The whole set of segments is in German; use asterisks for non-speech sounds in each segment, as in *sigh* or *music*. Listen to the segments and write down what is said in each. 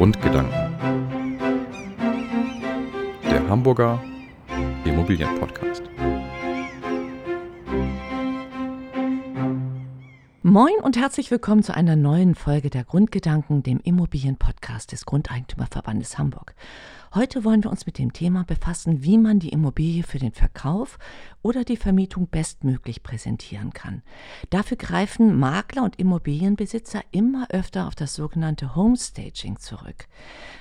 Grundgedanken. Der Hamburger Immobilienpodcast. Moin und herzlich willkommen zu einer neuen Folge der Grundgedanken, dem Immobilienpodcast des Grundeigentümerverbandes Hamburg. Heute wollen wir uns mit dem Thema befassen, wie man die Immobilie für den Verkauf oder die Vermietung bestmöglich präsentieren kann. Dafür greifen Makler und Immobilienbesitzer immer öfter auf das sogenannte Homestaging zurück.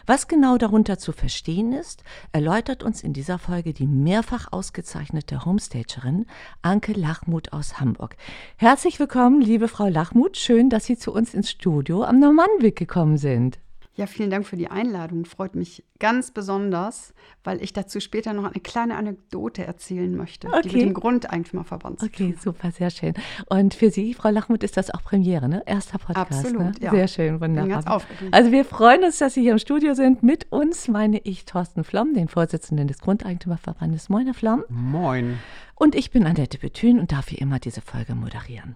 Was genau darunter zu verstehen ist, erläutert uns in dieser Folge die mehrfach ausgezeichnete Homestagerin Anke Lachmuth aus Hamburg. Herzlich willkommen, liebe Frau Lachmuth. Schön, dass Sie zu uns ins Studio am Normannweg gekommen sind. Ja, vielen Dank für die Einladung. Freut mich ganz besonders, weil ich dazu später noch eine kleine Anekdote erzählen möchte, okay. die mit dem Grundeigentümerverband Okay, super, sehr schön. Und für Sie, Frau Lachmuth, ist das auch Premiere, ne? Erster Podcast. Absolut, ne? ja. Sehr schön, wunderbar. Bin ganz aufgeregt. Also wir freuen uns, dass Sie hier im Studio sind. Mit uns meine ich Thorsten Flom, den Vorsitzenden des Grundeigentümerverbandes. Moin, Herr Flom. Moin. Und ich bin Annette Bethün und darf wie immer diese Folge moderieren.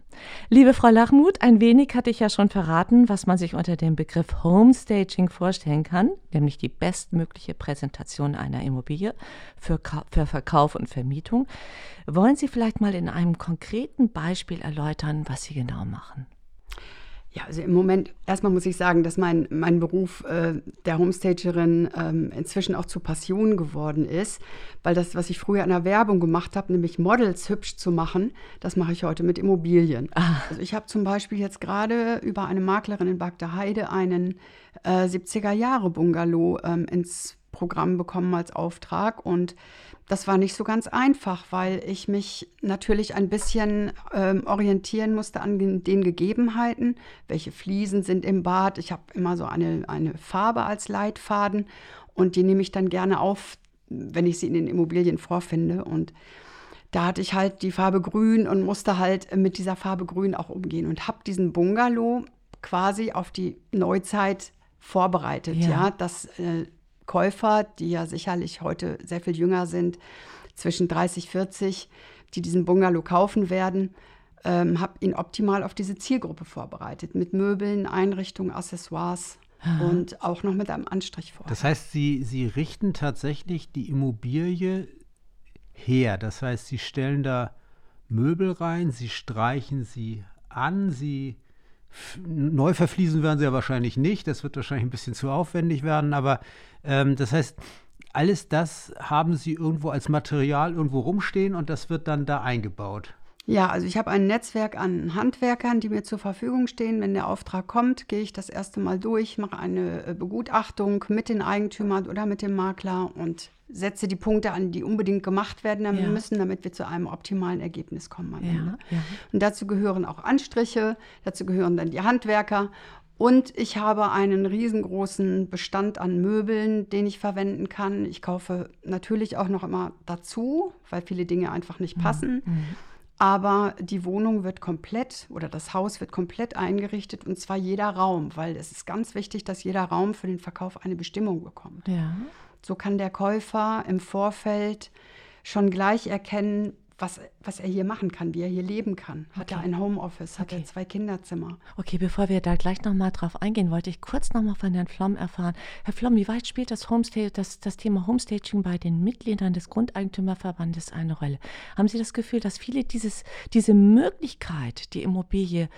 Liebe Frau Lachmuth, ein wenig hatte ich ja schon verraten, was man sich unter dem Begriff Homestaging vorstellen kann, nämlich die bestmögliche Präsentation einer Immobilie für, für Verkauf und Vermietung. Wollen Sie vielleicht mal in einem konkreten Beispiel erläutern, was Sie genau machen? Ja, also im Moment, erstmal muss ich sagen, dass mein, mein Beruf äh, der Homestagerin ähm, inzwischen auch zur Passion geworden ist, weil das, was ich früher in der Werbung gemacht habe, nämlich Models hübsch zu machen, das mache ich heute mit Immobilien. Ah. Also ich habe zum Beispiel jetzt gerade über eine Maklerin in Bagda Heide einen äh, 70er-Jahre-Bungalow ähm, ins Programm bekommen als Auftrag und das war nicht so ganz einfach, weil ich mich natürlich ein bisschen ähm, orientieren musste an den, Gegebenheiten. Welche Fliesen sind im Bad? Ich habe immer so eine, eine Farbe als Leitfaden und die nehme ich dann gerne auf, wenn ich sie in den Immobilien vorfinde. Und da hatte ich halt die Farbe Grün und musste halt mit dieser Farbe Grün auch umgehen und habe diesen Bungalow quasi auf die Neuzeit vorbereitet. Ja, ja dass äh, Käufer, die ja sicherlich heute sehr viel jünger sind, zwischen 30, 40, die diesen Bungalow kaufen werden, ähm, habe ihn optimal auf diese Zielgruppe vorbereitet. Mit Möbeln, Einrichtungen, Accessoires Aha. und auch noch mit einem Anstrich vor. Das heißt, Sie, Sie richten tatsächlich die Immobilie her. Das heißt, Sie stellen da Möbel rein, Sie streichen sie an, Sie Neu verfließen werden sie ja wahrscheinlich nicht. Das wird wahrscheinlich ein bisschen zu aufwendig werden. Aber ähm, das heißt, alles das haben sie irgendwo als Material irgendwo rumstehen und das wird dann da eingebaut. Ja, also ich habe ein Netzwerk an Handwerkern, die mir zur Verfügung stehen. Wenn der Auftrag kommt, gehe ich das erste Mal durch, mache eine äh, Begutachtung mit den Eigentümern oder mit dem Makler und setze die Punkte an, die unbedingt gemacht werden ja. müssen, damit wir zu einem optimalen Ergebnis kommen. Ja, ja. Und dazu gehören auch Anstriche, dazu gehören dann die Handwerker. Und ich habe einen riesengroßen Bestand an Möbeln, den ich verwenden kann. Ich kaufe natürlich auch noch immer dazu, weil viele Dinge einfach nicht mhm. passen. Mhm. Aber die Wohnung wird komplett oder das Haus wird komplett eingerichtet und zwar jeder Raum, weil es ist ganz wichtig, dass jeder Raum für den Verkauf eine Bestimmung bekommt. Ja. So kann der Käufer im Vorfeld schon gleich erkennen, was, was er hier machen kann, wie er hier leben kann. Hat okay. er ein Homeoffice, hat okay. er zwei Kinderzimmer. Okay, bevor wir da gleich nochmal drauf eingehen, wollte ich kurz nochmal von Herrn Flom erfahren. Herr Flom, wie weit spielt das, Homesta das, das Thema Homestaging bei den Mitgliedern des Grundeigentümerverbandes eine Rolle? Haben Sie das Gefühl, dass viele dieses, diese Möglichkeit, die Immobilie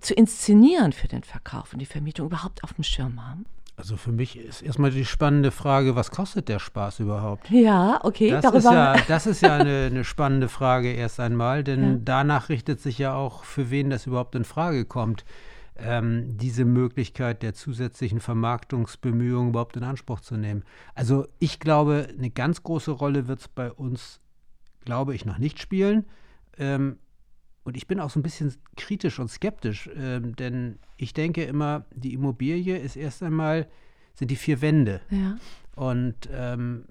zu inszenieren für den Verkauf und die Vermietung überhaupt auf dem Schirm haben? Also für mich ist erstmal die spannende Frage, was kostet der Spaß überhaupt? Ja, okay. Das, darüber. Ist, ja, das ist ja *laughs* eine, eine spannende Frage erst einmal, denn ja. danach richtet sich ja auch, für wen das überhaupt in Frage kommt, ähm, diese Möglichkeit der zusätzlichen Vermarktungsbemühungen überhaupt in Anspruch zu nehmen. Also ich glaube, eine ganz große Rolle wird es bei uns, glaube ich, noch nicht spielen. Ähm, und ich bin auch so ein bisschen kritisch und skeptisch, ähm, denn ich denke immer, die Immobilie ist erst einmal, sind die vier Wände. Ja. Und ähm,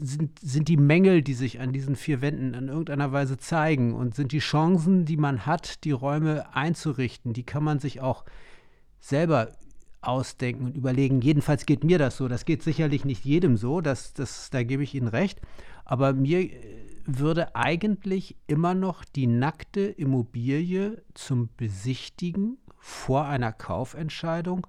sind, sind die Mängel, die sich an diesen vier Wänden in irgendeiner Weise zeigen und sind die Chancen, die man hat, die Räume einzurichten, die kann man sich auch selber ausdenken und überlegen. Jedenfalls geht mir das so. Das geht sicherlich nicht jedem so, das, das, da gebe ich Ihnen recht. Aber mir würde eigentlich immer noch die nackte Immobilie zum Besichtigen vor einer Kaufentscheidung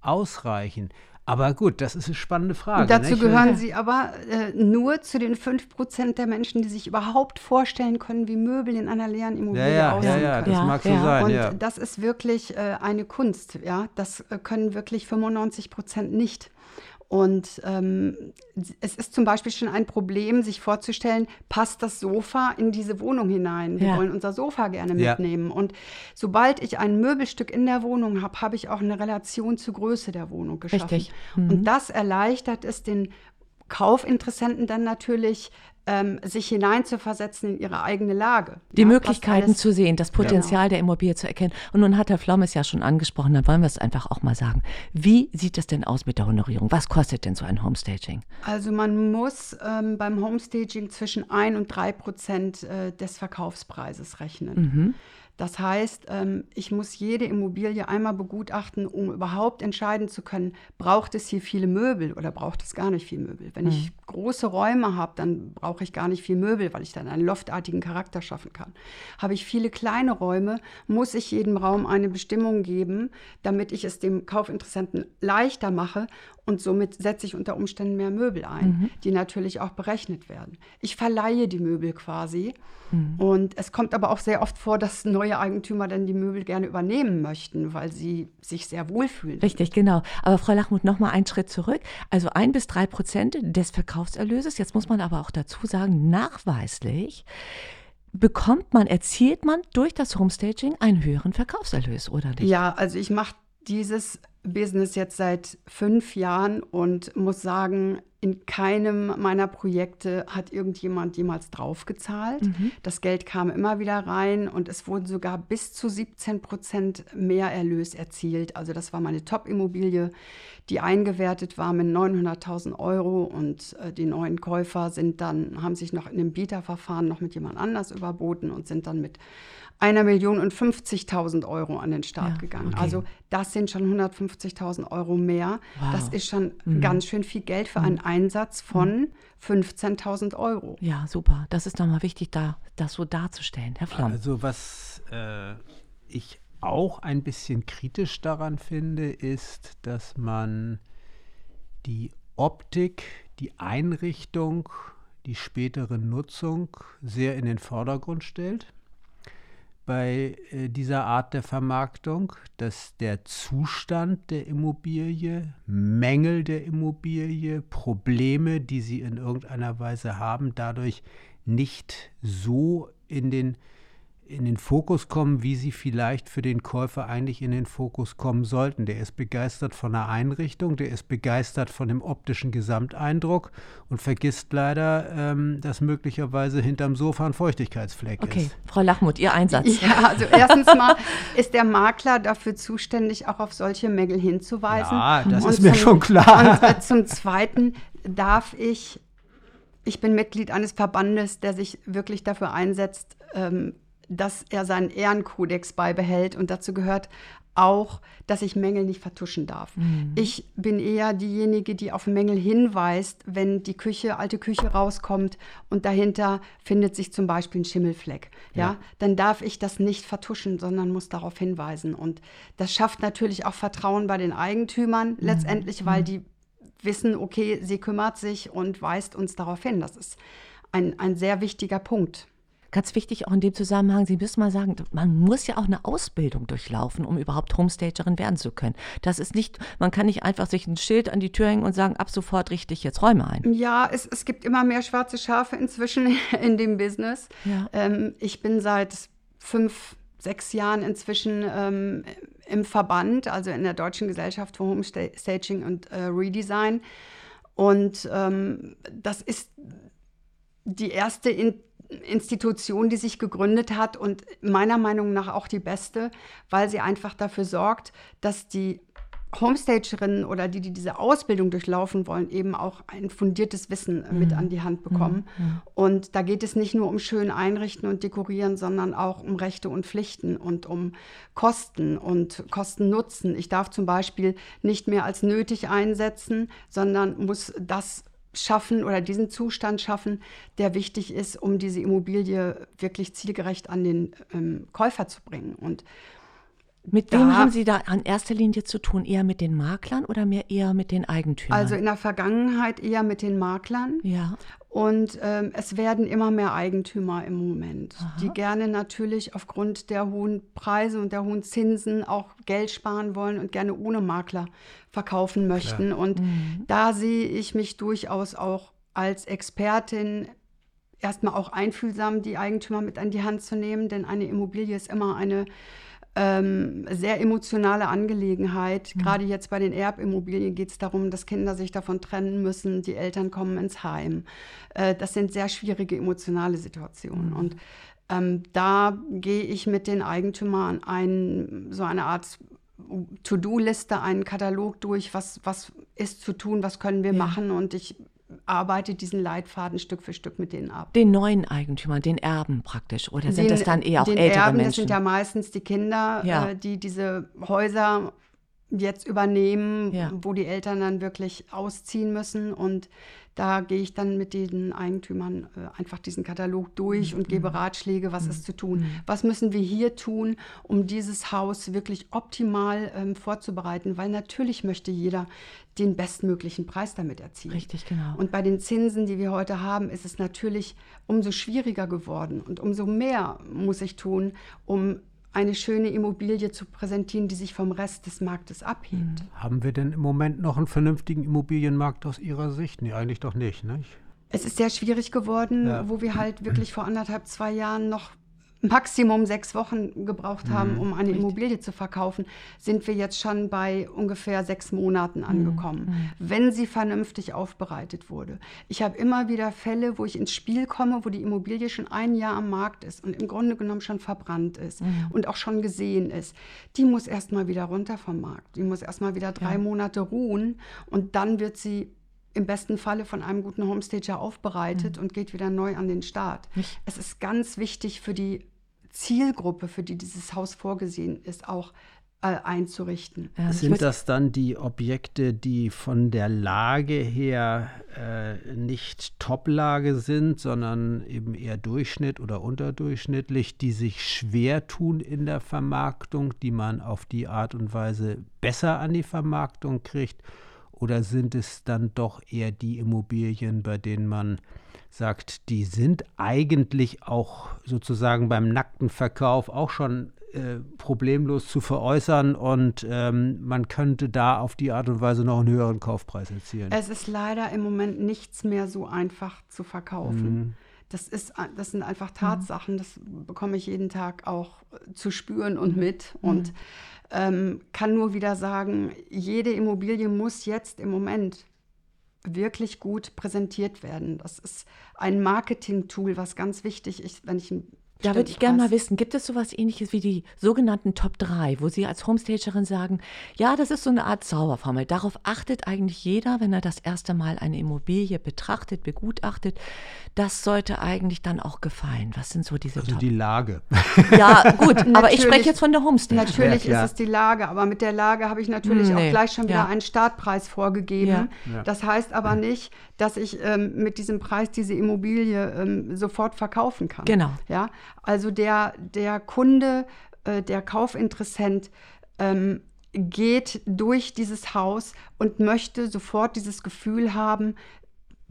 ausreichen? Aber gut, das ist eine spannende Frage. Und dazu nicht? gehören sie aber äh, nur zu den 5% der Menschen, die sich überhaupt vorstellen können, wie Möbel in einer leeren Immobilie ja, ja, aussehen ja, ja, können. das mag so sein. Und ja. das ist wirklich äh, eine Kunst. Ja? Das äh, können wirklich 95 Prozent nicht. Und ähm, es ist zum Beispiel schon ein Problem, sich vorzustellen, passt das Sofa in diese Wohnung hinein? Wir Ja. wollen unser Sofa gerne Ja. mitnehmen. Und sobald ich ein Möbelstück in der Wohnung habe, habe ich auch eine Relation zur Größe der Wohnung geschaffen. Richtig. Mhm. Und das erleichtert es den Kaufinteressenten dann natürlich, ähm, sich hineinzuversetzen in ihre eigene Lage. Die Ja, Möglichkeiten zu sehen, das Potenzial der Immobilie zu erkennen. Und nun hat Herr Flom es ja schon angesprochen, dann wollen wir es einfach auch mal sagen. Wie sieht es denn aus mit der Honorierung? Was kostet denn so ein Homestaging? Also man muss ähm, beim Homestaging zwischen 1 und 3 Prozent äh, des Verkaufspreises rechnen. Mhm. Das heißt, ähm, ich muss jede Immobilie einmal begutachten, um überhaupt entscheiden zu können, braucht es hier viele Möbel oder braucht es gar nicht viel Möbel. Wenn ich große Räume habe, dann brauche ich gar nicht viel Möbel, weil ich dann einen loftartigen Charakter schaffen kann. Habe ich viele kleine Räume, muss ich jedem Raum eine Bestimmung geben, damit ich es dem Kaufinteressenten leichter mache und somit setze ich unter Umständen mehr Möbel ein, die natürlich auch berechnet werden. Ich verleihe die Möbel quasi. Und es kommt aber auch sehr oft vor, dass neue Eigentümer dann die Möbel gerne übernehmen möchten, weil sie sich sehr wohlfühlen. Richtig, genau. Aber Frau Lachmuth, noch mal einen Schritt zurück. Also ein bis drei Prozent des Verkaufserlöses. Jetzt muss man aber auch dazu sagen, nachweislich bekommt man, erzielt man durch das Homestaging einen höheren Verkaufserlös, oder nicht? Ja, also ich mache dieses Business jetzt seit fünf Jahren und muss sagen, in keinem meiner Projekte hat irgendjemand jemals draufgezahlt. Das Geld kam immer wieder rein und es wurden sogar bis zu 17 Prozent mehr Erlös erzielt. Also das war meine Top-Immobilie, die eingewertet war mit 900.000 Euro und äh, die neuen Käufer sind dann, haben sich noch in einem Bieterverfahren noch mit jemand anders überboten und sind dann mit einer Million und 50.000 Euro an den Start Ja, gegangen. okay. Also das sind schon 150.000 Euro mehr. Wow. Das ist schon ganz schön viel Geld für einen Einsatz von 15.000 Euro. Ja, super. Das ist nochmal wichtig, da, das so darzustellen. Herr Flamm. Also was äh, ich auch ein bisschen kritisch daran finde, ist, dass man die Optik, die Einrichtung, die spätere Nutzung sehr in den Vordergrund stellt bei äh, dieser Art der Vermarktung, dass der Zustand der Immobilie, Mängel der Immobilie, Probleme, die sie in irgendeiner Weise haben, dadurch nicht so in den, in den Fokus kommen, wie sie vielleicht für den Käufer eigentlich in den Fokus kommen sollten. Der ist begeistert von der Einrichtung, der ist begeistert von dem optischen Gesamteindruck und vergisst leider, ähm, dass möglicherweise hinterm Sofa ein Feuchtigkeitsfleck Okay, ist. Frau Lachmuth, Ihr Einsatz. Ja, also erstens mal ist der Makler dafür zuständig, auch auf solche Mängel hinzuweisen. Ja, das Und ist mir zum- schon klar. Und äh, zum Zweiten darf ich, ich bin Mitglied eines Verbandes, der sich wirklich dafür einsetzt, ähm, dass er seinen Ehrenkodex beibehält. Und dazu gehört auch, dass ich Mängel nicht vertuschen darf. Ich bin eher diejenige, die auf Mängel hinweist, wenn die Küche, alte Küche rauskommt und dahinter findet sich zum Beispiel ein Schimmelfleck. Ja, Ja. dann darf ich das nicht vertuschen, sondern muss darauf hinweisen. Und das schafft natürlich auch Vertrauen bei den Eigentümern letztendlich, weil die wissen, okay, sie kümmert sich und weist uns darauf hin. Das ist ein, ein sehr wichtiger Punkt. Ganz wichtig auch in dem Zusammenhang, Sie müssen mal sagen, man muss ja auch eine Ausbildung durchlaufen, um überhaupt Homestagerin werden zu können. Das ist nicht, man kann nicht einfach sich ein Schild an die Tür hängen und sagen, ab sofort richte ich jetzt Räume ein. Ja, es, es gibt immer mehr schwarze Schafe inzwischen *laughs* in dem Business. Ja. Ähm, ich bin seit fünf, sechs Jahren inzwischen ähm, im Verband, also in der Deutschen Gesellschaft für Homestaging und äh, Redesign. Und ähm, das ist die erste in Institution, die sich gegründet hat und meiner Meinung nach auch die beste, weil sie einfach dafür sorgt, dass die Homestagerinnen oder die, die diese Ausbildung durchlaufen wollen, eben auch ein fundiertes Wissen äh, mit an die Hand bekommen. Und da geht es nicht nur um schön einrichten und dekorieren, sondern auch um Rechte und Pflichten und um Kosten und Kosten-Nutzen. Ich darf zum Beispiel nicht mehr als nötig einsetzen, sondern muss das schaffen oder diesen Zustand schaffen, der wichtig ist, um diese Immobilie wirklich zielgerecht an den ähm, Käufer zu bringen. Und Mit wem haben Sie da an erster Linie zu tun? Eher mit den Maklern oder mehr eher mit den Eigentümern? Also in der Vergangenheit eher mit den Maklern. Ja. Und ähm, es werden immer mehr Eigentümer im Moment, Aha. die gerne natürlich aufgrund der hohen Preise und der hohen Zinsen auch Geld sparen wollen und gerne ohne Makler verkaufen möchten. Klar. Und mhm. da sehe ich mich durchaus auch als Expertin erstmal auch einfühlsam, die Eigentümer mit an die Hand zu nehmen, denn eine Immobilie ist immer eine ähm, sehr emotionale Angelegenheit. Mhm. Gerade jetzt bei den Erbimmobilien geht es darum, dass Kinder sich davon trennen müssen, die Eltern kommen ins Heim. Äh, das sind sehr schwierige emotionale Situationen. Mhm. Und ähm, da gehe ich mit den Eigentümern ein, so eine Art To-Do-Liste, einen Katalog durch, was, was ist zu tun, was können wir ja. machen. Und ich arbeitet diesen Leitfaden Stück für Stück mit denen ab. Den neuen Eigentümern, den Erben praktisch, oder sind den, das dann eher auch den ältere Erben, Menschen? Das sind ja meistens die Kinder, ja. äh, die diese Häuser jetzt übernehmen, ja. wo die Eltern dann wirklich ausziehen müssen und da gehe ich dann mit den Eigentümern äh, einfach diesen Katalog durch mhm. und gebe Ratschläge, was mhm. ist zu tun. Mhm. Was müssen wir hier tun, um dieses Haus wirklich optimal ähm, vorzubereiten? Weil natürlich möchte jeder den bestmöglichen Preis damit erzielen. Richtig, genau. Und bei den Zinsen, die wir heute haben, ist es natürlich umso schwieriger geworden und umso mehr muss ich tun, um eine schöne Immobilie zu präsentieren, die sich vom Rest des Marktes abhebt. Mhm. Haben wir denn im Moment noch einen vernünftigen Immobilienmarkt aus Ihrer Sicht? Nee, eigentlich doch nicht, nicht? Es ist sehr schwierig geworden, ja. wo wir halt wirklich vor anderthalb, zwei Jahren noch Maximum sechs Wochen gebraucht haben, mhm. um eine Immobilie zu verkaufen, sind wir jetzt schon bei ungefähr sechs Monaten mhm. angekommen, mhm. wenn sie vernünftig aufbereitet wurde. Ich habe immer wieder Fälle, wo ich ins Spiel komme, wo die Immobilie schon ein Jahr am Markt ist und im Grunde genommen schon verbrannt ist mhm. und auch schon gesehen ist. Die muss erstmal wieder runter vom Markt. Die muss erstmal wieder drei ja. Monate ruhen und dann wird sie im besten Falle von einem guten Homestager aufbereitet mhm. und geht wieder neu an den Start. Ich. Es ist ganz wichtig für die Zielgruppe, für die dieses Haus vorgesehen ist, auch äh, einzurichten. Ja, Sind das dann die Objekte, die von der Lage her äh, nicht Top-Lage sind, sondern eben eher Durchschnitt oder unterdurchschnittlich, die sich schwer tun in der Vermarktung, die man auf die Art und Weise besser an die Vermarktung kriegt? Oder sind es dann doch eher die Immobilien, bei denen man sagt, die sind eigentlich auch sozusagen beim nackten Verkauf auch schon äh, problemlos zu veräußern und ähm, man könnte da auf die Art und Weise noch einen höheren Kaufpreis erzielen? Es ist leider im Moment nichts mehr so einfach zu verkaufen. Mhm. Das, ist, das sind einfach mhm. Tatsachen, das bekomme ich jeden Tag auch zu spüren und mit. Und mhm ähm, kann nur wieder sagen, jede Immobilie muss jetzt im Moment wirklich gut präsentiert werden. Das ist ein Marketing-Tool, was ganz wichtig ist, wenn ich ein da würde ich gerne mal wissen, gibt es sowas ähnliches wie die sogenannten Top 3, wo Sie als Homestagerin sagen, ja, das ist so eine Art Zauberformel. Darauf achtet eigentlich jeder, wenn er das erste Mal eine Immobilie betrachtet, begutachtet. Das sollte eigentlich dann auch gefallen. Was sind so diese Also Top die Lage. *laughs* Ja, gut, aber ich spreche jetzt von der Homestage. Natürlich ja, ist es die Lage, aber mit der Lage habe ich natürlich nee. auch gleich schon wieder ja. einen Startpreis vorgegeben. Ja. Das heißt aber nicht, dass ich ähm, mit diesem Preis diese Immobilie ähm, sofort verkaufen kann. Genau. Ja, also der, der Kunde, äh, der Kaufinteressent ähm, geht durch dieses Haus und möchte sofort dieses Gefühl haben,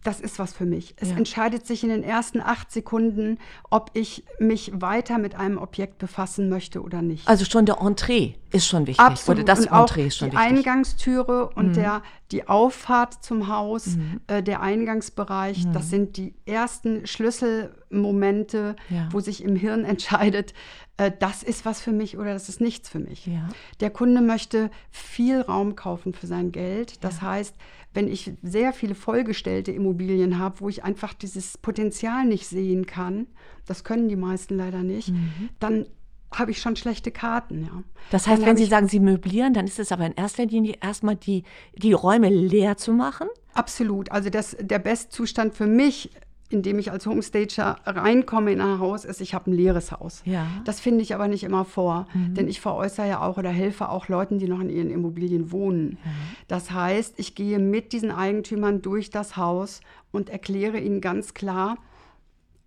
das ist was für mich. Es ja. entscheidet sich in den ersten acht Sekunden, ob ich mich weiter mit einem Objekt befassen möchte oder nicht. Also schon der Entree ist schon wichtig. Absolut. Oder das und Entree ist schon die wichtig. Eingangstüre und mhm. der, die Auffahrt zum Haus, mhm. äh, der Eingangsbereich, mhm. das sind die ersten Schlüsselmomente, ja. wo sich im Hirn entscheidet, äh, das ist was für mich oder das ist nichts für mich. Ja. Der Kunde möchte viel Raum kaufen für sein Geld. Das heißt, wenn ich sehr viele vollgestellte Immobilien habe, wo ich einfach dieses Potenzial nicht sehen kann, das können die meisten leider nicht, mhm. dann habe ich schon schlechte Karten, ja. Das heißt, wenn Sie sagen, Sie möblieren, dann ist es aber in erster Linie erstmal die, die Räume leer zu machen? Absolut. Also das, der Bestzustand für mich indem ich als Homestager reinkomme in ein Haus, ist, ich habe ein leeres Haus. Ja. Das finde ich aber nicht immer vor, mhm. denn ich veräußere ja auch oder helfe auch Leuten, die noch in ihren Immobilien wohnen. Ja. Das heißt, ich gehe mit diesen Eigentümern durch das Haus und erkläre ihnen ganz klar,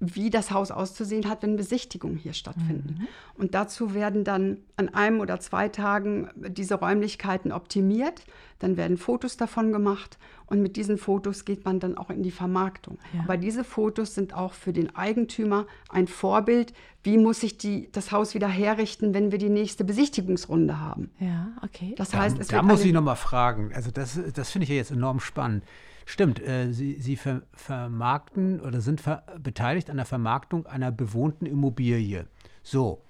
wie das Haus auszusehen hat, wenn Besichtigungen hier stattfinden. Mhm. Und dazu werden dann an einem oder zwei Tagen diese Räumlichkeiten optimiert, dann werden Fotos davon gemacht und mit diesen Fotos geht man dann auch in die Vermarktung. Ja. Aber diese Fotos sind auch für den Eigentümer ein Vorbild, wie muss sich die, das Haus wieder herrichten, wenn wir die nächste Besichtigungsrunde haben. Ja, okay. Das heißt, es da, da muss ich noch mal fragen, also das, das finde ich ja jetzt enorm spannend. Stimmt, äh, Sie, Sie ver vermarkten oder sind beteiligt an der Vermarktung einer bewohnten Immobilie. So,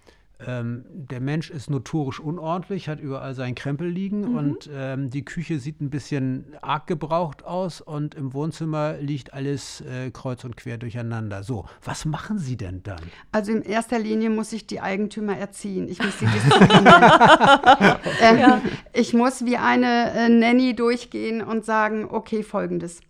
ähm, der Mensch ist notorisch unordentlich, hat überall seinen Krempel liegen mhm. und ähm, die Küche sieht ein bisschen arg gebraucht aus und im Wohnzimmer liegt alles äh, kreuz und quer durcheinander. So, was machen Sie denn dann? Also in erster Linie muss ich die Eigentümer erziehen. Ich muss sie *laughs* disziplinieren. *laughs* ähm, ja. Ich muss wie eine äh, Nanny durchgehen und sagen, okay, folgendes.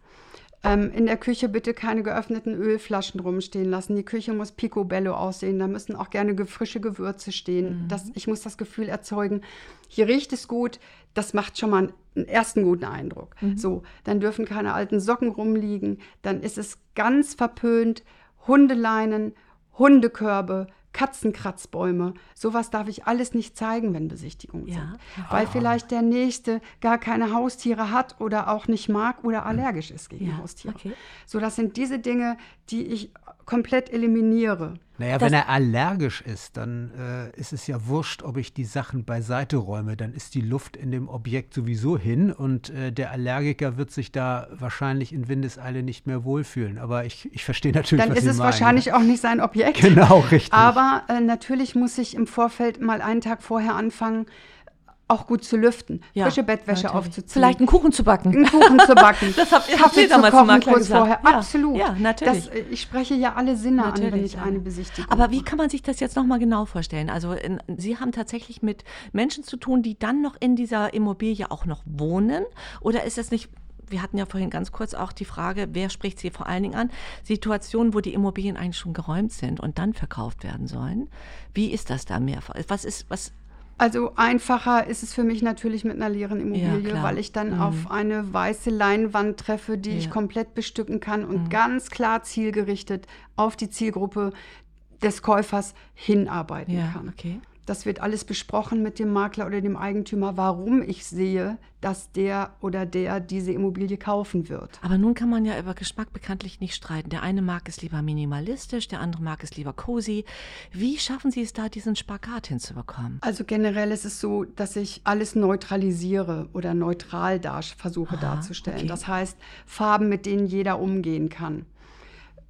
Ähm, in der Küche bitte keine geöffneten Ölflaschen rumstehen lassen. Die Küche muss picobello aussehen. Da müssen auch gerne frische Gewürze stehen. Mhm. Das, ich muss das Gefühl erzeugen, hier riecht es gut. Das macht schon mal einen ersten guten Eindruck. Mhm. So, dann dürfen keine alten Socken rumliegen. Dann ist es ganz verpönt. Hundeleinen, Hundekörbe, Katzenkratzbäume. Sowas darf ich alles nicht zeigen, wenn Besichtigungen ja. sind. Weil oh. vielleicht der Nächste gar keine Haustiere hat oder auch nicht mag oder allergisch ist gegen ja. Haustiere. Okay. So, das sind diese Dinge, die ich komplett eliminiere. Naja, wenn er allergisch ist, dann äh, ist es ja wurscht, ob ich die Sachen beiseite räume. Dann ist die Luft in dem Objekt sowieso hin und äh, der Allergiker wird sich da wahrscheinlich in Windeseile nicht mehr wohlfühlen. Aber ich, ich verstehe natürlich, dann was Dann ist es meinen. wahrscheinlich auch nicht sein Objekt. *laughs* Genau, richtig. Aber äh, natürlich muss ich im Vorfeld mal einen Tag vorher anfangen, auch gut zu lüften, ja, frische Bettwäsche natürlich. aufzuziehen. Vielleicht einen Kuchen zu backen. Einen Kuchen zu backen. *laughs* das habe ich damals zu kochen, kurz gesagt. vorher. Ja, Absolut. Ja, natürlich. Das, äh, ich spreche ja alle Sinne natürlich, an, wenn ich ja. eine Besichtigung Aber wie kann man sich das jetzt nochmal genau vorstellen? Also in, Sie haben tatsächlich mit Menschen zu tun, die dann noch in dieser Immobilie auch noch wohnen? Oder ist es nicht wir hatten ja vorhin ganz kurz auch die Frage, wer spricht sie vor allen Dingen an? Situationen, wo die Immobilien eigentlich schon geräumt sind und dann verkauft werden sollen. Wie ist das da mehr? Was ist, was also einfacher ist es für mich natürlich mit einer leeren Immobilie, ja, weil ich dann mhm. auf eine weiße Leinwand treffe, die ja. ich komplett bestücken kann und mhm. ganz klar zielgerichtet auf die Zielgruppe des Käufers hinarbeiten ja, kann. Okay. Das wird alles besprochen mit dem Makler oder dem Eigentümer, warum ich sehe, dass der oder der diese Immobilie kaufen wird. Aber nun kann man ja über Geschmack bekanntlich nicht streiten. Der eine mag es lieber minimalistisch, der andere mag es lieber cozy. Wie schaffen Sie es da, diesen Spagat hinzubekommen? Also generell ist es so, dass ich alles neutralisiere oder neutral dar versuche Aha, darzustellen. Okay. Das heißt, Farben, mit denen jeder umgehen kann.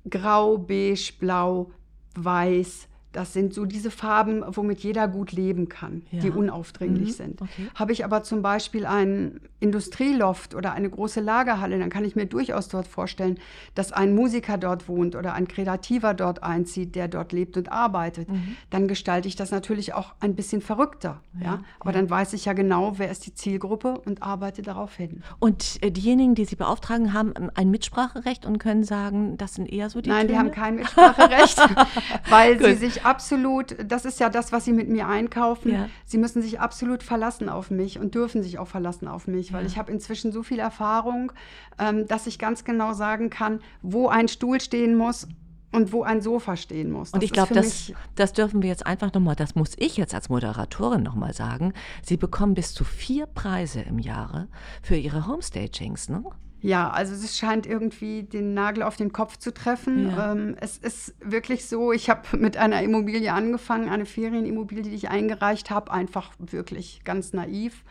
Grau, beige, blau, weiß, das sind so diese Farben, womit jeder gut leben kann, ja. die unaufdringlich mhm. sind. Okay. Habe ich aber zum Beispiel ein Industrieloft oder eine große Lagerhalle, dann kann ich mir durchaus dort vorstellen, dass ein Musiker dort wohnt oder ein Kreativer dort einzieht, der dort lebt und arbeitet. Mhm. Dann gestalte ich das natürlich auch ein bisschen verrückter. Ja, ja? Aber ja. dann weiß ich ja genau, wer ist die Zielgruppe und arbeite darauf hin. Und äh, diejenigen, die Sie beauftragen, haben ein Mitspracherecht und können sagen, das sind eher so die Nein, Töne? die haben kein Mitspracherecht, *laughs* weil sie sich absolut, das ist ja das, was sie mit mir einkaufen. Ja. Sie müssen sich absolut verlassen auf mich und dürfen sich auch verlassen auf mich, weil ja. ich habe inzwischen so viel Erfahrung, ähm, dass ich ganz genau sagen kann, wo ein Stuhl stehen muss und wo ein Sofa stehen muss. Das und ich glaube, das, das dürfen wir jetzt einfach nochmal, das muss ich jetzt als Moderatorin nochmal sagen. Sie bekommen bis zu vier Preise im Jahre für ihre Homestagings, ne? Ja, also es scheint irgendwie den Nagel auf den Kopf zu treffen. Ja. Ähm, es ist wirklich so, ich habe mit einer Immobilie angefangen, eine Ferienimmobilie, die ich eingereicht habe, einfach wirklich ganz naiv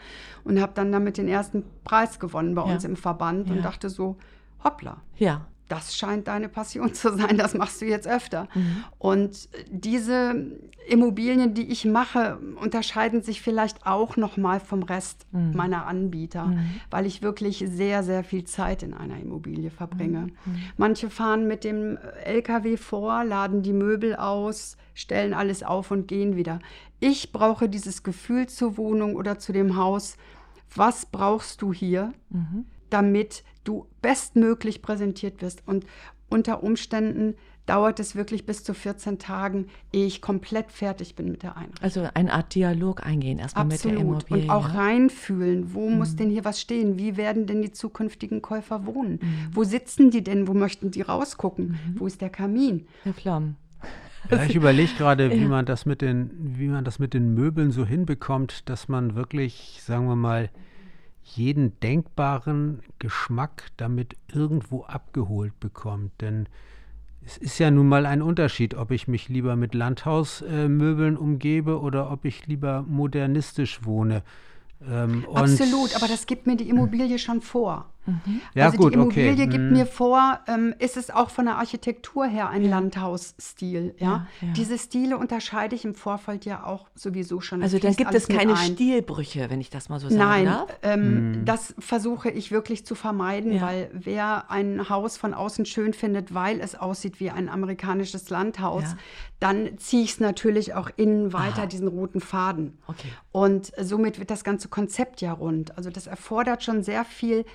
und habe dann damit den ersten Preis gewonnen bei ja. uns im Verband ja. und dachte so, hoppla. Ja das scheint deine Passion *laughs* zu sein, das machst du jetzt öfter. Mhm. Und diese Immobilien, die ich mache, unterscheiden sich vielleicht auch noch mal vom Rest mhm. meiner Anbieter, mhm. weil ich wirklich sehr, sehr viel Zeit in einer Immobilie verbringe. Mhm. Mhm. Manche fahren mit dem LKW vor, laden die Möbel aus, stellen alles auf und gehen wieder. Ich brauche dieses Gefühl zur Wohnung oder zu dem Haus. Was brauchst du hier? Mhm damit du bestmöglich präsentiert wirst und unter Umständen dauert es wirklich bis zu 14 Tagen, ehe ich komplett fertig bin mit der Einrichtung. Also eine Art Dialog eingehen erstmal mit der Absolut. Immobilie. Und auch ja? reinfühlen, wo muss denn hier was stehen? Wie werden denn die zukünftigen Käufer wohnen? Wo sitzen die denn? Wo möchten die rausgucken? Wo ist der Kamin? Herr Flamm. Ja, ich überlege gerade, *laughs* wie man das mit den, wie man das mit den Möbeln so hinbekommt, dass man wirklich, sagen wir mal, jeden denkbaren Geschmack damit irgendwo abgeholt bekommt. Denn es ist ja nun mal ein Unterschied, ob ich mich lieber mit Landhausmöbeln äh, umgebe oder ob ich lieber modernistisch wohne. Ähm, Absolut, aber das gibt mir die Immobilie schon vor. Ja, also gut, die Immobilie okay. gibt Hm. mir vor, ähm, ist es auch von der Architektur her ein Landhausstil. Ja? Ja, ja. Diese Stile unterscheide ich im Vorfeld ja auch sowieso schon. Also dann gibt es keine ein. Stilbrüche, wenn ich das mal so sagen Nein, darf. ähm, das versuche ich wirklich zu vermeiden, Ja. weil wer ein Haus von außen schön findet, weil es aussieht wie ein amerikanisches Landhaus, Ja. dann ziehe ich es natürlich auch innen weiter, Aha. diesen roten Faden. Okay. Und somit wird das ganze Konzept ja rund. Also das erfordert schon sehr viel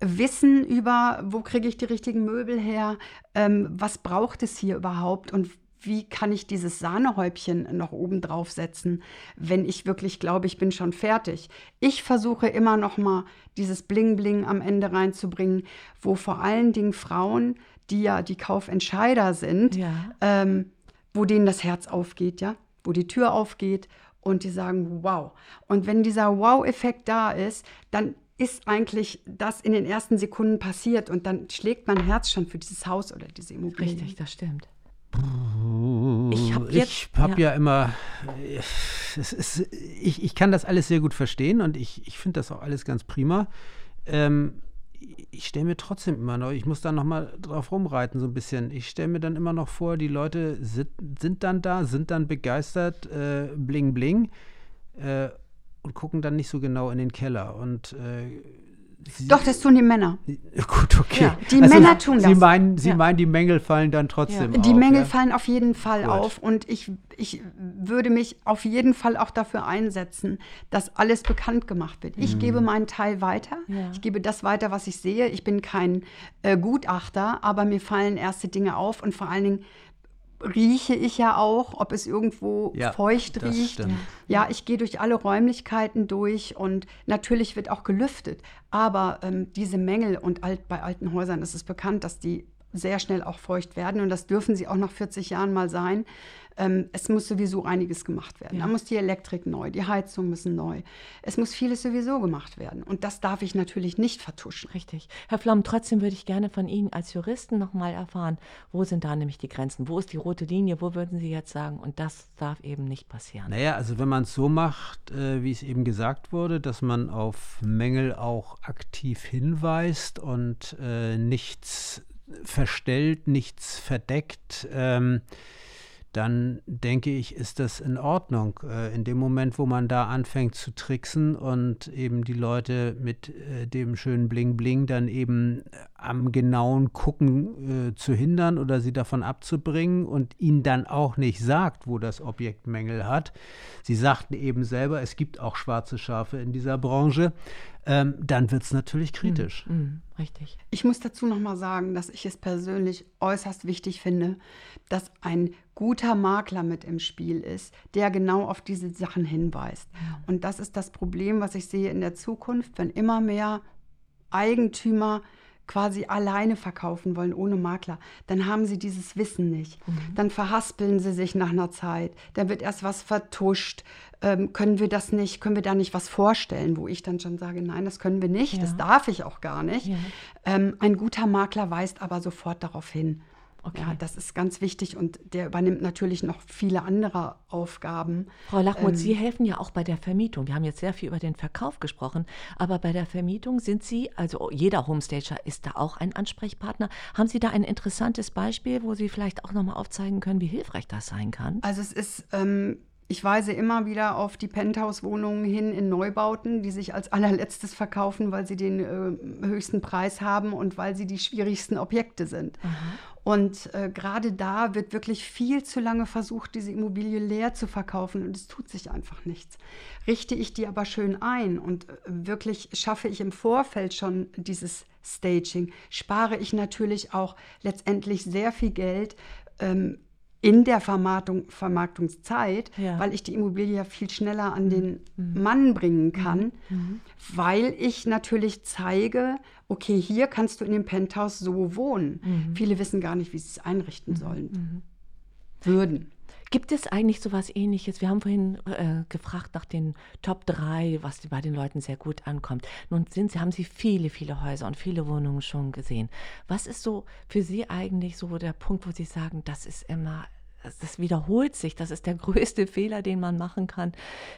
Wissen über, wo kriege ich die richtigen Möbel her, ähm, was braucht es hier überhaupt und wie kann ich dieses Sahnehäubchen noch oben drauf setzen, wenn ich wirklich glaube, ich bin schon fertig. Ich versuche immer noch mal dieses Bling-Bling am Ende reinzubringen, wo vor allen Dingen Frauen, die ja die Kaufentscheider sind, Ja. ähm, wo denen das Herz aufgeht, ja, wo die Tür aufgeht und die sagen, wow. Und wenn dieser Wow-Effekt da ist, dann ist eigentlich das in den ersten Sekunden passiert und dann schlägt mein Herz schon für dieses Haus oder diese Immobilie. Richtig, das stimmt. Ich habe. Ich habe ja. immer, es ist, ich, ich kann das alles sehr gut verstehen und ich, ich finde das auch alles ganz prima. Ähm, ich stelle mir trotzdem immer noch, ich muss da noch mal drauf rumreiten so ein bisschen. Ich stelle mir dann immer noch vor, die Leute sind, sind dann da, sind dann begeistert, äh, bling bling äh, und gucken dann nicht so genau in den Keller und äh, sie- Doch, das tun die Männer. *laughs* Gut, okay. Ja, die Männer tun Sie das. meinen, Sie Ja. meinen, die Mängel fallen dann trotzdem Die auf. Mängel ja? fallen auf jeden Fall Gut. auf und ich, ich würde mich auf jeden Fall auch dafür einsetzen, dass alles bekannt gemacht wird. Ich gebe meinen Teil weiter. Ja. Ich gebe das weiter, was ich sehe. Ich bin kein äh, Gutachter, aber mir fallen erste Dinge auf und vor allen Dingen rieche ich ja auch, ob es irgendwo Ja, feucht riecht. stimmt. Ja, ich gehe durch alle Räumlichkeiten durch und natürlich wird auch gelüftet. Aber ähm, diese Mängel und alt, bei alten Häusern ist es bekannt, dass die sehr schnell auch feucht werden und das dürfen sie auch nach 40 Jahren mal sein. Ähm, es muss sowieso einiges gemacht werden. Ja. Da muss die Elektrik neu, die Heizung müssen neu. Es muss vieles sowieso gemacht werden und das darf ich natürlich nicht vertuschen. Richtig. Herr Flamm, trotzdem würde ich gerne von Ihnen als Juristen nochmal erfahren, wo sind da nämlich die Grenzen? Wo ist die rote Linie? Wo würden Sie jetzt sagen, und das darf eben nicht passieren? Naja, also wenn man es so macht, äh, wie es eben gesagt wurde, dass man auf Mängel auch aktiv hinweist und äh, nichts verstellt, nichts verdeckt, ähm, dann denke ich, ist das in Ordnung. Äh, in dem Moment, wo man da anfängt zu tricksen und eben die Leute mit äh, dem schönen Bling-Bling dann eben äh, am genauen Gucken äh, zu hindern oder sie davon abzubringen und ihnen dann auch nicht sagt, wo das Objekt Mängel hat. Sie sagten eben selber, es gibt auch schwarze Schafe in dieser Branche. Ähm, dann wird es natürlich kritisch. Hm, richtig. Ich muss dazu noch mal sagen, dass ich es persönlich äußerst wichtig finde, dass ein guter Makler mit im Spiel ist, der genau auf diese Sachen hinweist. Und das ist das Problem, was ich sehe in der Zukunft, wenn immer mehr Eigentümer quasi alleine verkaufen wollen, ohne Makler, dann haben sie dieses Wissen nicht. Dann verhaspeln sie sich nach einer Zeit. Dann wird erst was vertuscht. Ähm, können wir das nicht, können wir da nicht was vorstellen, wo ich dann schon sage, nein, das können wir nicht, das Ja. darf ich auch gar nicht. Ja. Ähm, ein guter Makler weist aber sofort darauf hin. Okay. Ja, das ist ganz wichtig und der übernimmt natürlich noch viele andere Aufgaben. Frau Lachmuth, Ähm, Sie helfen ja auch bei der Vermietung. Wir haben jetzt sehr viel über den Verkauf gesprochen, aber bei der Vermietung sind Sie, also jeder Homestager ist da auch ein Ansprechpartner. Haben Sie da ein interessantes Beispiel, wo Sie vielleicht auch nochmal aufzeigen können, wie hilfreich das sein kann? Also es ist, ähm, ich weise immer wieder auf die Penthouse-Wohnungen hin in Neubauten, die sich als allerletztes verkaufen, weil sie den äh, höchsten Preis haben und weil sie die schwierigsten Objekte sind. Und äh, gerade da wird wirklich viel zu lange versucht, diese Immobilie leer zu verkaufen und es tut sich einfach nichts. Richte ich die aber schön ein und äh, wirklich schaffe ich im Vorfeld schon dieses Staging, spare ich natürlich auch letztendlich sehr viel Geld, ähm, in der Vermarktung, Vermarktungszeit, Ja. weil ich die Immobilie ja viel schneller an den Mhm. Mann bringen kann, weil ich natürlich zeige, okay, hier kannst du in dem Penthouse so wohnen. Mhm. Viele wissen gar nicht, wie sie es einrichten sollen. Würden. Gibt es eigentlich sowas ähnliches? Wir haben vorhin äh, gefragt nach den Top 3, was bei den Leuten sehr gut ankommt. Nun sind sie, haben Sie viele, viele Häuser und viele Wohnungen schon gesehen. Was ist so für Sie eigentlich so der Punkt, wo Sie sagen, das ist immer, das wiederholt sich, das ist der *laughs* größte Fehler, den man machen kann,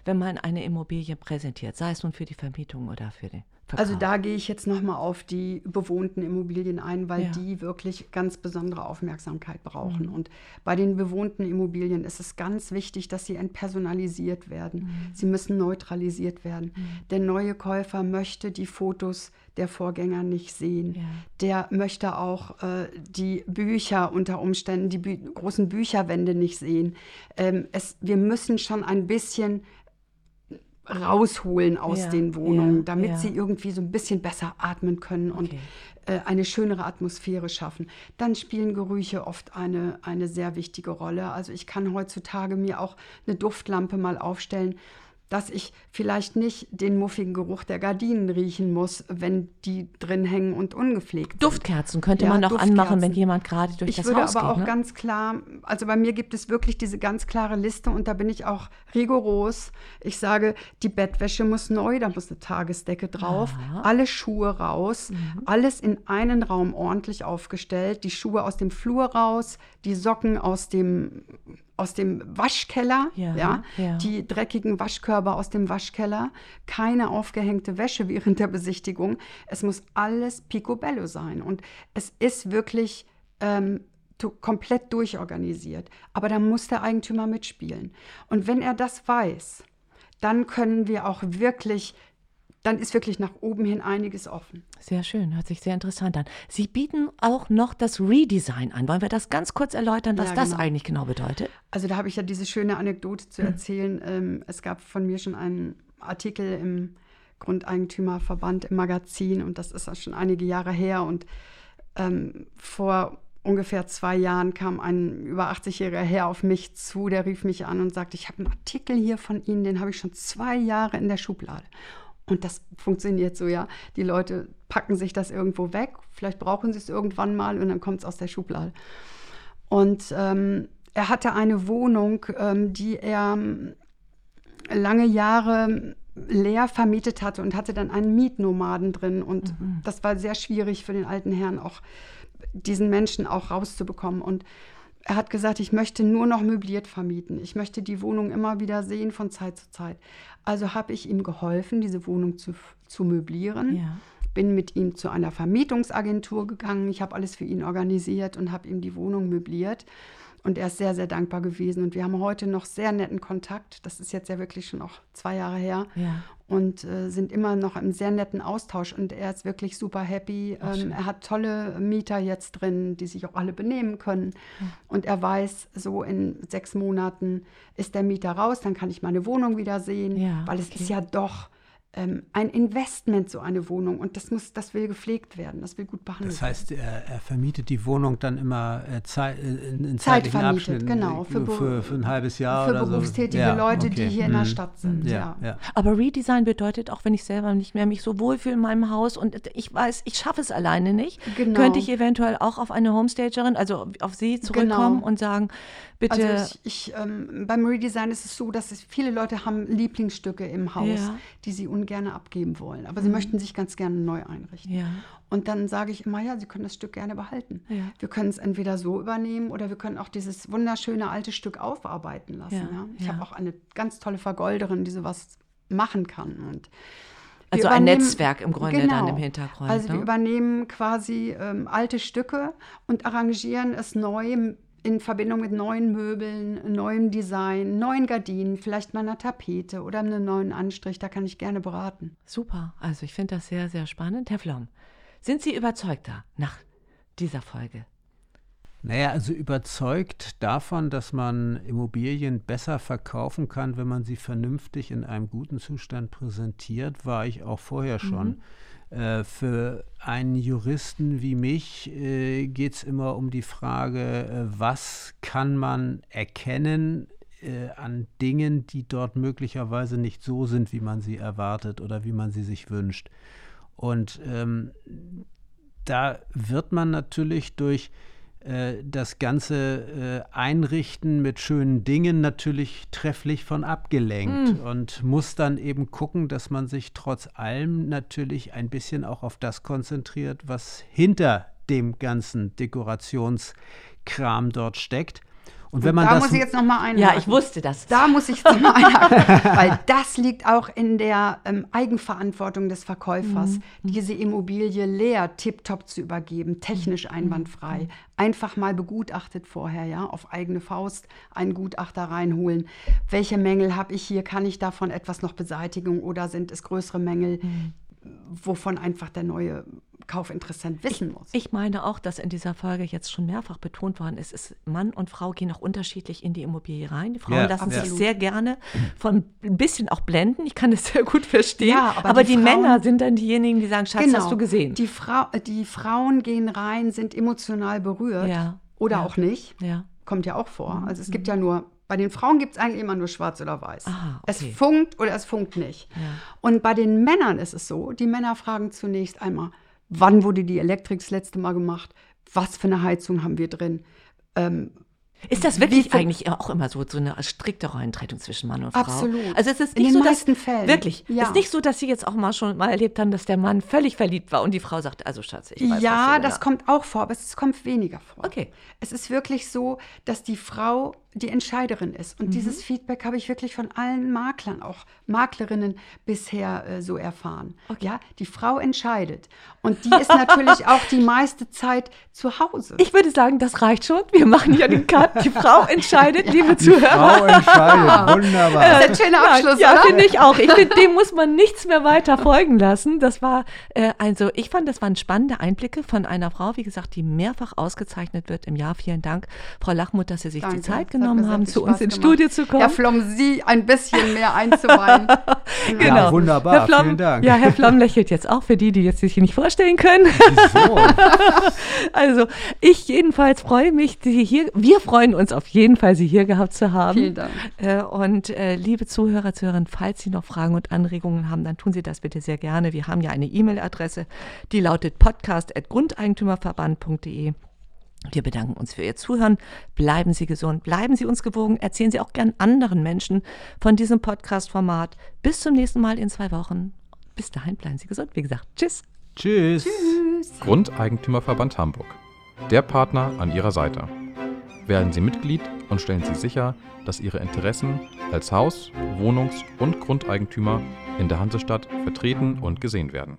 wenn man eine Immobilie präsentiert, sei es nun für die Vermietung oder für den Verkauf? Also da gehe ich jetzt nochmal auf die bewohnten Immobilien ein, weil Ja. die wirklich ganz besondere Aufmerksamkeit brauchen. Und bei den bewohnten Immobilien ist es ganz wichtig, dass sie entpersonalisiert werden. Sie müssen neutralisiert werden. Der neue Käufer möchte die Fotos der Vorgänger nicht sehen. Ja. Der möchte auch äh, die Bücher unter Umständen, die Bü großen Bücherwände nicht sehen. Ähm, es, wir müssen schon ein bisschen rausholen aus Ja, den Wohnungen, ja, damit ja. sie irgendwie so ein bisschen besser atmen können und Okay. äh, eine schönere Atmosphäre schaffen. Dann spielen Gerüche oft eine, eine sehr wichtige Rolle. Also ich kann heutzutage mir auch eine Duftlampe mal aufstellen, dass ich vielleicht nicht den muffigen Geruch der Gardinen riechen muss, wenn die drin hängen und ungepflegt sind. Duftkerzen könnte Ja, man auch anmachen, wenn jemand gerade durch Ich das würde Haus aber geht. auch ne? ganz klar, also bei mir gibt es wirklich diese ganz klare Liste und da bin ich auch rigoros. Ich sage, die Bettwäsche muss neu, da muss eine Tagesdecke drauf, Aha. alle Schuhe raus, Mhm. alles in einen Raum ordentlich aufgestellt, die Schuhe aus dem Flur raus, die Socken aus dem aus dem Waschkeller, Ja, ja, ja. die dreckigen Waschkörbe aus dem Waschkeller, keine aufgehängte Wäsche *laughs* während der Besichtigung. Es muss alles picobello sein und es ist wirklich ähm, komplett durchorganisiert. Aber da muss der Eigentümer mitspielen. Und wenn er das weiß, dann können wir auch wirklich, dann ist wirklich nach oben hin einiges offen. Sehr schön, hört sich sehr interessant an. Sie bieten auch noch das Redesign an. Wollen wir das ganz kurz erläutern, was Ja, das genau. eigentlich genau bedeutet? Also da habe ich ja diese schöne Anekdote zu erzählen. Ähm, es gab von mir schon einen Artikel im Grundeigentümerverband im Magazin und das ist schon einige Jahre her. Und ähm, vor ungefähr zwei Jahren kam ein über 80-jähriger Herr auf mich zu, der rief mich an und sagte, ich habe einen Artikel hier von Ihnen, den habe ich schon zwei Jahre in der Schublade. Und das funktioniert so, ja. Die Leute packen sich das irgendwo weg, vielleicht brauchen sie es irgendwann mal und dann kommt es aus der Schublade. Und ähm, er hatte eine Wohnung, ähm, die er ähm, lange Jahre leer vermietet hatte und hatte dann einen Mietnomaden drin. Und das war sehr schwierig für den alten Herrn, auch diesen Menschen auch rauszubekommen. Und er hat gesagt, ich möchte nur noch möbliert vermieten. Ich möchte die Wohnung immer wieder sehen von Zeit zu Zeit. Also habe ich ihm geholfen, diese Wohnung zu, zu möblieren Ja. bin mit ihm zu einer Vermietungsagentur gegangen. Ich habe alles für ihn organisiert und habe ihm die Wohnung möbliert. Und er ist sehr, sehr dankbar gewesen. Und wir haben heute noch sehr netten Kontakt. Das ist jetzt ja wirklich schon auch zwei Jahre her. Ja. Und äh, sind immer noch im sehr netten Austausch. Und er ist wirklich super happy. Ähm, er hat tolle Mieter jetzt drin, die sich auch alle benehmen können. Und er weiß, so in sechs Monaten ist der Mieter raus, dann kann ich meine Wohnung wieder sehen. Ja, weil es okay. ist ja doch ein Investment, so eine Wohnung. Und das muss, das will gepflegt werden, das will gut behandelt Das heißt, er, er vermietet die Wohnung dann immer äh, Zeit, in, in zeitlichen Zeitvermietet, Abschnitten. genau, äh, für Für, für, ein halbes Jahr werden. oder Für so. berufstätige Ja, Leute, okay. die hier in der Mhm. Stadt sind. Ja, Ja. ja. Aber Redesign bedeutet auch, wenn ich selber nicht mehr mich so wohlfühle in meinem Haus und ich weiß, ich schaffe es alleine nicht, Genau. könnte ich eventuell auch auf eine Homestagerin, also auf Sie zurückkommen Genau. und sagen, bitte. Also ich, ich, ähm, beim Redesign ist es so, dass es, viele Leute haben Lieblingsstücke im Haus, Ja. Mhm. die sie ungern abgeben wollen. Aber sie möchten sich ganz gerne neu einrichten. ja. Und dann sage ich immer, ja, Sie können das Stück gerne behalten. Ja. Wir können es entweder so übernehmen oder wir können auch dieses wunderschöne alte Stück aufarbeiten lassen. Ja, Ich habe auch eine ganz tolle Vergolderin, die sowas machen kann. Und wir Also ein Netzwerk im Grunde dann im Hintergrund, Also wir ne? übernehmen quasi ähm, alte Stücke und arrangieren es neu in Verbindung mit neuen Möbeln, neuem Design, neuen Gardinen, vielleicht mal einer Tapete oder einem neuen Anstrich. Da kann ich gerne beraten. Super. Also ich finde das sehr, sehr spannend. Herr Flom, sind Sie überzeugter nach dieser Folge? Naja, also überzeugt davon, dass man Immobilien besser verkaufen kann, wenn man sie vernünftig in einem guten Zustand präsentiert, war ich auch vorher schon. Äh, für einen Juristen wie mich äh, geht es immer um die Frage, äh, was kann man erkennen äh, an Dingen, die dort möglicherweise nicht so sind, wie man sie erwartet oder wie man sie sich wünscht. Und ähm, da wird man natürlich durch äh, das ganze äh, Einrichten mit schönen Dingen natürlich trefflich von abgelenkt mm. und muss dann eben gucken, dass man sich trotz allem natürlich ein bisschen auch auf das konzentriert, was hinter dem ganzen Dekorationskram dort steckt. Und wenn man da das muss ich jetzt noch mal einhaken. Ja, ich wusste das. Da muss ich jetzt noch mal *laughs* einhaken, weil das liegt auch in der ähm, Eigenverantwortung des Verkäufers, mhm. diese Immobilie leer, tiptop zu übergeben, technisch mhm. einwandfrei, mhm. einfach mal begutachtet vorher, ja, auf eigene Faust einen Gutachter reinholen. Welche Mängel habe ich hier? Kann ich davon etwas noch beseitigen oder sind es größere Mängel? Mhm wovon einfach der neue Kaufinteressent wissen muss. Ich meine auch, dass in dieser Folge jetzt schon mehrfach betont worden ist, ist Mann und Frau gehen auch unterschiedlich in die Immobilie rein. Die Frauen ja, lassen absolut. sich sehr gerne von ein bisschen auch blenden. Ich kann das sehr gut verstehen. Ja, aber, aber die, die Frauen, Männer sind dann diejenigen, die sagen, Schatz, genau, hast du gesehen? Die, Frau, die Frauen gehen rein, sind emotional berührt ja, oder auch nicht. Kommt ja auch vor. Also es gibt ja nur bei den Frauen gibt es eigentlich immer nur schwarz oder weiß. Ah, okay. Es funkt oder es funkt nicht. Ja. Und bei den Männern ist es so, die Männer fragen zunächst einmal, wann wurde die Elektrik das letzte Mal gemacht? Was für eine Heizung haben wir drin? Ähm, ist das wirklich eigentlich auch immer so, so eine strikte Rollentrennung zwischen Mann und Frau? Absolut. Also es ist nicht In den so, meisten dass, Fällen. Wirklich. Ja. Ist nicht so, dass Sie jetzt auch mal schon mal erlebt haben, dass der Mann völlig verliebt war und die Frau sagt, also Schatz, ich weiß Ja, das kommt auch vor, aber es kommt weniger vor. Okay. Es ist wirklich so, dass die Frau die Entscheiderin ist. Und mhm. dieses Feedback habe ich wirklich von allen Maklern, auch Maklerinnen bisher äh, so erfahren. Okay. Ja, die Frau entscheidet. Und die ist natürlich *laughs* auch die meiste Zeit zu Hause. Ich würde sagen, das reicht schon. Wir machen hier den Cut. Die Frau entscheidet, ja. liebe Zuhörer. Die Frau entscheidet. *laughs* Wunderbar. Das ist ein schöner Abschluss, Ja, ja finde ich auch. Ich finde, dem muss man nichts mehr weiter folgen lassen. Das war, äh, also ich fand, das waren spannende Einblicke von einer Frau, wie gesagt, die mehrfach ausgezeichnet wird im Jahr. Vielen Dank, Frau Lachmuth, dass Sie sich Danke. die Zeit genommen genommen haben, zu uns ins Studio zu kommen. Herr Flom, Sie ein bisschen mehr einzuweihen. *laughs* genau. Ja, wunderbar, Herr Flom, vielen Dank. Ja, Herr Flom lächelt jetzt auch für die, die jetzt sich nicht vorstellen können. Wieso? *laughs* also ich jedenfalls freue mich, Sie hier, wir freuen uns auf jeden Fall, Sie hier gehabt zu haben. Vielen Dank. Äh, und äh, liebe Zuhörer, Zuhörerinnen, falls Sie noch Fragen und Anregungen haben, dann tun Sie das bitte sehr gerne. Wir haben ja eine E-Mail-Adresse, die lautet podcast.grundeigentümerverband.de. Wir bedanken uns für Ihr Zuhören. Bleiben Sie gesund, bleiben Sie uns gewogen, erzählen Sie auch gern anderen Menschen von diesem Podcast-Format. Bis zum nächsten Mal in zwei Wochen. Bis dahin bleiben Sie gesund. Wie gesagt, tschüss. Tschüss. Tschüss. Grundeigentümerverband Hamburg. Der Partner an Ihrer Seite. Werden Sie Mitglied und stellen Sie sicher, dass Ihre Interessen als Haus-, Wohnungs- und Grundeigentümer in der Hansestadt vertreten und gesehen werden.